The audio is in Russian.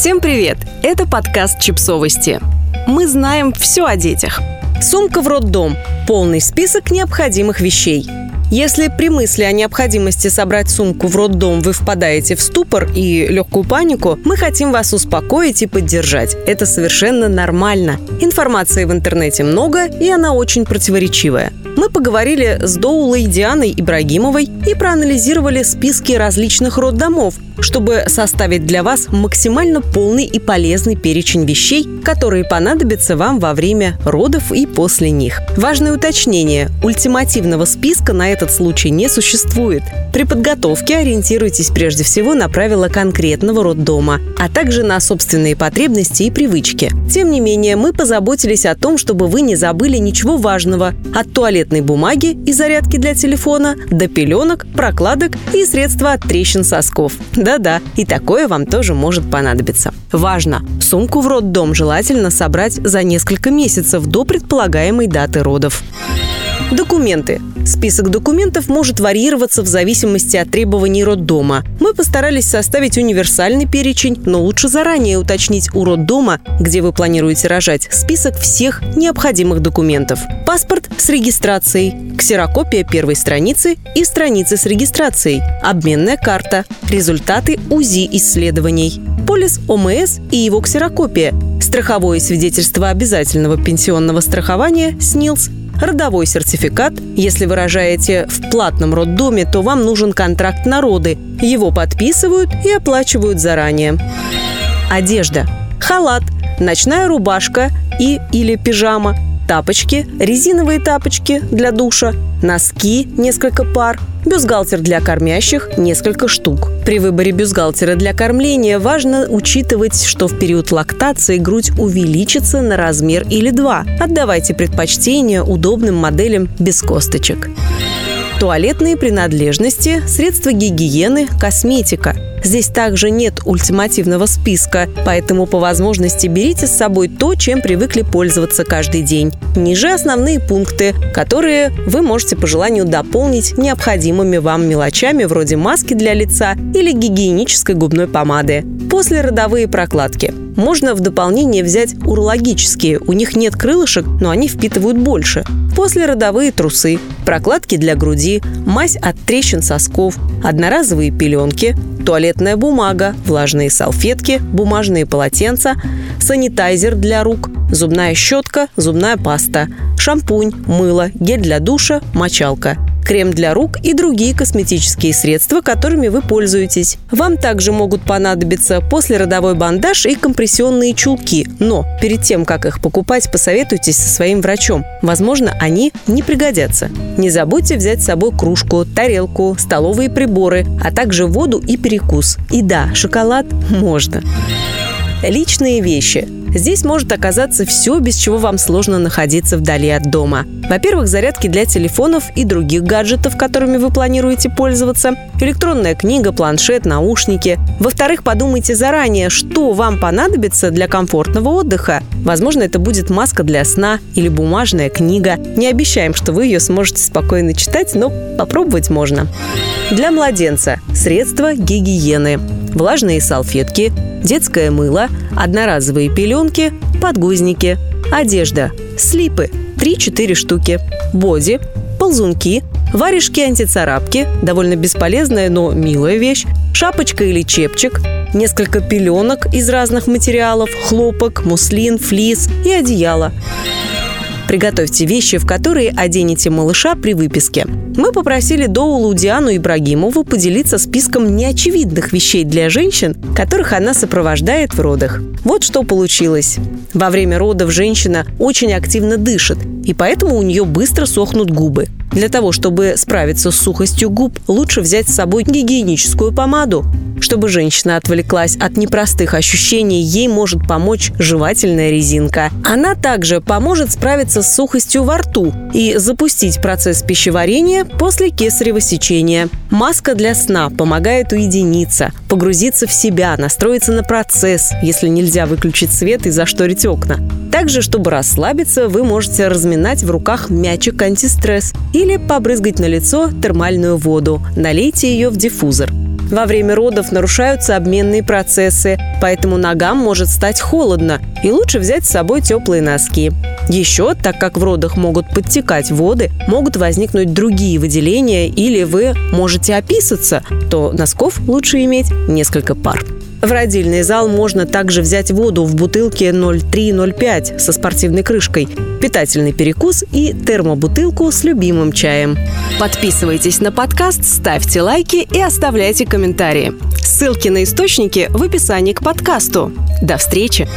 Всем привет! Это подкаст «Чипсовости». Мы знаем все о детях. Сумка в роддом. Полный список необходимых вещей – если при мысли о необходимости собрать сумку в роддом вы впадаете в ступор и легкую панику, мы хотим вас успокоить и поддержать. Это совершенно нормально. Информации в интернете много, и она очень противоречивая. Мы поговорили с Доулой Дианой Ибрагимовой и проанализировали списки различных роддомов, чтобы составить для вас максимально полный и полезный перечень вещей, которые понадобятся вам во время родов и после них. Важное уточнение. Ультимативного списка на этот случай не существует. При подготовке ориентируйтесь прежде всего на правила конкретного роддома, а также на собственные потребности и привычки. Тем не менее, мы позаботились о том, чтобы вы не забыли ничего важного от туалетной бумаги и зарядки для телефона до пеленок, прокладок и средства от трещин сосков. Да-да, и такое вам тоже может понадобиться. Важно! Сумку в роддом желательно собрать за несколько месяцев до предполагаемой даты родов. Документы. Список документов может варьироваться в зависимости от требований роддома. Мы постарались составить универсальный перечень, но лучше заранее уточнить у роддома, где вы планируете рожать, список всех необходимых документов. Паспорт с регистрацией, ксерокопия первой страницы и страницы с регистрацией, обменная карта, результаты УЗИ исследований, полис ОМС и его ксерокопия, страховое свидетельство обязательного пенсионного страхования СНИЛС родовой сертификат. Если вы рожаете в платном роддоме, то вам нужен контракт на роды. Его подписывают и оплачивают заранее. Одежда. Халат, ночная рубашка и или пижама, тапочки, резиновые тапочки для душа, носки – несколько пар, бюстгальтер для кормящих – несколько штук. При выборе бюстгальтера для кормления важно учитывать, что в период лактации грудь увеличится на размер или два. Отдавайте предпочтение удобным моделям без косточек туалетные принадлежности, средства гигиены, косметика. Здесь также нет ультимативного списка, поэтому по возможности берите с собой то, чем привыкли пользоваться каждый день. Ниже основные пункты, которые вы можете по желанию дополнить необходимыми вам мелочами вроде маски для лица или гигиенической губной помады. После родовые прокладки. Можно в дополнение взять урологические. У них нет крылышек, но они впитывают больше. После родовые трусы, прокладки для груди, мазь от трещин сосков, одноразовые пеленки, туалетная бумага, влажные салфетки, бумажные полотенца, санитайзер для рук, зубная щетка, зубная паста, шампунь, мыло, гель для душа, мочалка – крем для рук и другие косметические средства, которыми вы пользуетесь. Вам также могут понадобиться послеродовой бандаж и компрессионные чулки, но перед тем, как их покупать, посоветуйтесь со своим врачом. Возможно, они не пригодятся. Не забудьте взять с собой кружку, тарелку, столовые приборы, а также воду и перекус. И да, шоколад можно. Личные вещи – Здесь может оказаться все, без чего вам сложно находиться вдали от дома. Во-первых, зарядки для телефонов и других гаджетов, которыми вы планируете пользоваться, электронная книга, планшет, наушники. Во-вторых, подумайте заранее, что вам понадобится для комфортного отдыха. Возможно, это будет маска для сна или бумажная книга. Не обещаем, что вы ее сможете спокойно читать, но попробовать можно. Для младенца – средства гигиены влажные салфетки, детское мыло, одноразовые пеленки, подгузники, одежда, слипы 3-4 штуки, боди, ползунки, варежки-антицарапки, довольно бесполезная, но милая вещь, шапочка или чепчик, несколько пеленок из разных материалов, хлопок, муслин, флис и одеяло. Приготовьте вещи, в которые оденете малыша при выписке. Мы попросили Доулу Диану Ибрагимову поделиться списком неочевидных вещей для женщин, которых она сопровождает в родах. Вот что получилось. Во время родов женщина очень активно дышит, и поэтому у нее быстро сохнут губы. Для того, чтобы справиться с сухостью губ, лучше взять с собой гигиеническую помаду. Чтобы женщина отвлеклась от непростых ощущений, ей может помочь жевательная резинка. Она также поможет справиться с сухостью во рту и запустить процесс пищеварения после кесарево сечения. Маска для сна помогает уединиться, погрузиться в себя, настроиться на процесс, если нельзя выключить свет и зашторить окна. Также, чтобы расслабиться, вы можете разминать в руках мячик антистресс или побрызгать на лицо термальную воду. Налейте ее в диффузор. Во время родов нарушаются обменные процессы, поэтому ногам может стать холодно, и лучше взять с собой теплые носки. Еще, так как в родах могут подтекать воды, могут возникнуть другие выделения или вы можете описаться, то носков лучше иметь несколько пар. В родильный зал можно также взять воду в бутылке 0,3-0,5 со спортивной крышкой, питательный перекус и термобутылку с любимым чаем. Подписывайтесь на подкаст, ставьте лайки и оставляйте комментарии. Ссылки на источники в описании к подкасту. До встречи!